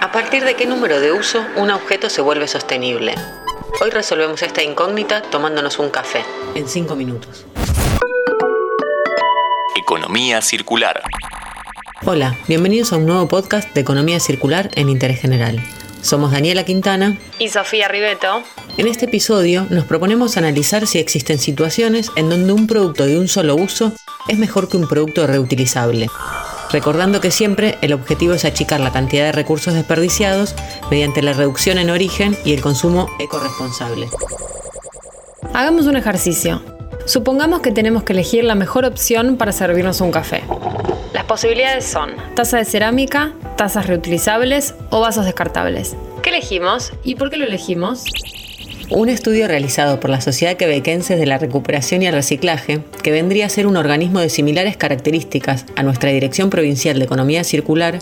¿A partir de qué número de uso un objeto se vuelve sostenible? Hoy resolvemos esta incógnita tomándonos un café. En 5 minutos. Economía circular. Hola, bienvenidos a un nuevo podcast de Economía Circular en Interés General. Somos Daniela Quintana y Sofía Ribeto. En este episodio nos proponemos analizar si existen situaciones en donde un producto de un solo uso es mejor que un producto reutilizable. Recordando que siempre el objetivo es achicar la cantidad de recursos desperdiciados mediante la reducción en origen y el consumo ecoresponsable. Hagamos un ejercicio. Supongamos que tenemos que elegir la mejor opción para servirnos un café. Las posibilidades son taza de cerámica, tazas reutilizables o vasos descartables. ¿Qué elegimos y por qué lo elegimos? Un estudio realizado por la Sociedad Quebequense de la Recuperación y el Reciclaje, que vendría a ser un organismo de similares características a nuestra Dirección Provincial de Economía Circular,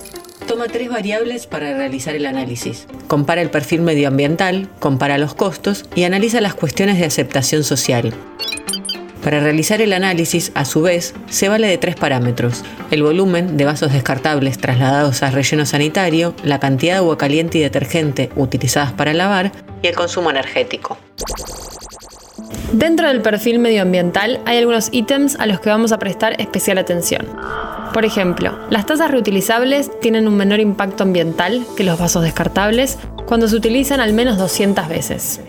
toma tres variables para realizar el análisis. Compara el perfil medioambiental, compara los costos y analiza las cuestiones de aceptación social. Para realizar el análisis, a su vez, se vale de tres parámetros. El volumen de vasos descartables trasladados a relleno sanitario, la cantidad de agua caliente y detergente utilizadas para lavar y el consumo energético. Dentro del perfil medioambiental hay algunos ítems a los que vamos a prestar especial atención. Por ejemplo, las tazas reutilizables tienen un menor impacto ambiental que los vasos descartables cuando se utilizan al menos 200 veces.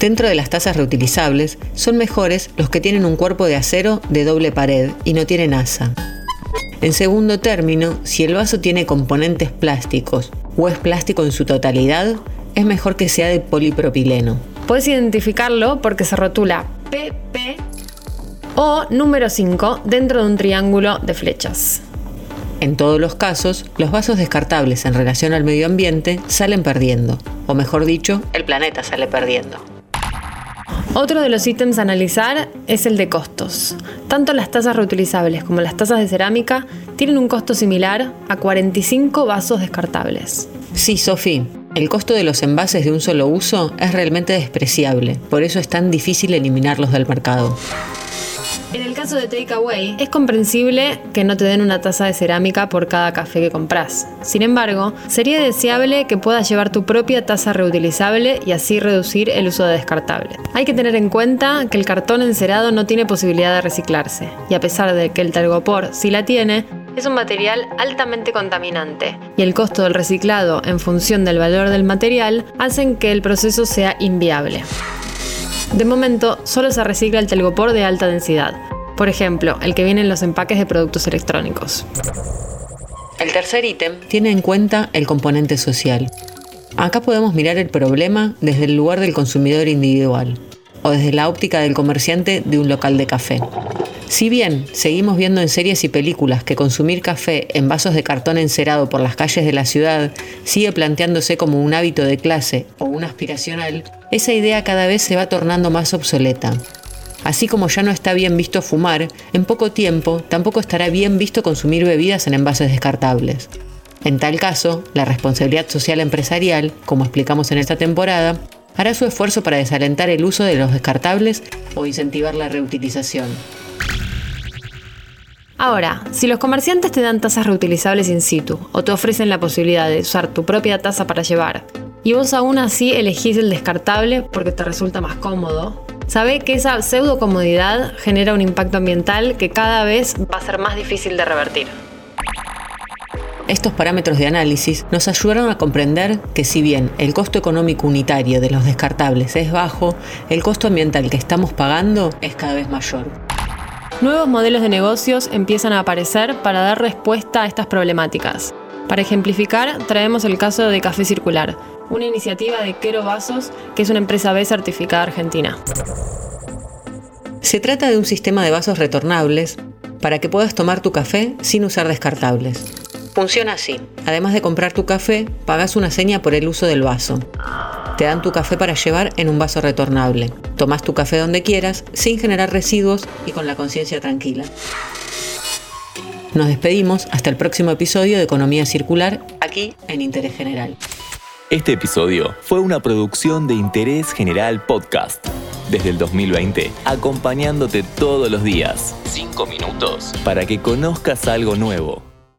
Dentro de las tazas reutilizables son mejores los que tienen un cuerpo de acero de doble pared y no tienen asa. En segundo término, si el vaso tiene componentes plásticos o es plástico en su totalidad, es mejor que sea de polipropileno. Puedes identificarlo porque se rotula PP o número 5 dentro de un triángulo de flechas. En todos los casos, los vasos descartables en relación al medio ambiente salen perdiendo, o mejor dicho, el planeta sale perdiendo. Otro de los ítems a analizar es el de costos. Tanto las tazas reutilizables como las tazas de cerámica tienen un costo similar a 45 vasos descartables. Sí, Sofi, el costo de los envases de un solo uso es realmente despreciable, por eso es tan difícil eliminarlos del mercado. En el caso de Takeaway, es comprensible que no te den una taza de cerámica por cada café que compras. Sin embargo, sería deseable que puedas llevar tu propia taza reutilizable y así reducir el uso de descartable. Hay que tener en cuenta que el cartón encerado no tiene posibilidad de reciclarse, y a pesar de que el telgopor sí la tiene, es un material altamente contaminante y el costo del reciclado en función del valor del material hacen que el proceso sea inviable. De momento, solo se recicla el telgopor de alta densidad, por ejemplo, el que viene en los empaques de productos electrónicos. El tercer ítem tiene en cuenta el componente social. Acá podemos mirar el problema desde el lugar del consumidor individual o desde la óptica del comerciante de un local de café. Si bien seguimos viendo en series y películas que consumir café en vasos de cartón encerado por las calles de la ciudad sigue planteándose como un hábito de clase o un aspiracional, esa idea cada vez se va tornando más obsoleta. Así como ya no está bien visto fumar, en poco tiempo tampoco estará bien visto consumir bebidas en envases descartables. En tal caso, la responsabilidad social empresarial, como explicamos en esta temporada, hará su esfuerzo para desalentar el uso de los descartables o incentivar la reutilización. Ahora, si los comerciantes te dan tazas reutilizables in situ o te ofrecen la posibilidad de usar tu propia taza para llevar, y vos aún así elegís el descartable porque te resulta más cómodo, sabe que esa pseudo comodidad genera un impacto ambiental que cada vez va a ser más difícil de revertir. Estos parámetros de análisis nos ayudaron a comprender que si bien el costo económico unitario de los descartables es bajo, el costo ambiental que estamos pagando es cada vez mayor. Nuevos modelos de negocios empiezan a aparecer para dar respuesta a estas problemáticas. Para ejemplificar, traemos el caso de Café Circular, una iniciativa de Quero Vasos, que es una empresa B certificada argentina. Se trata de un sistema de vasos retornables para que puedas tomar tu café sin usar descartables. Funciona así. Además de comprar tu café, pagas una seña por el uso del vaso. Te dan tu café para llevar en un vaso retornable. Tomas tu café donde quieras, sin generar residuos y con la conciencia tranquila. Nos despedimos hasta el próximo episodio de Economía Circular, aquí en Interés General. Este episodio fue una producción de Interés General Podcast. Desde el 2020, acompañándote todos los días. Cinco minutos. Para que conozcas algo nuevo.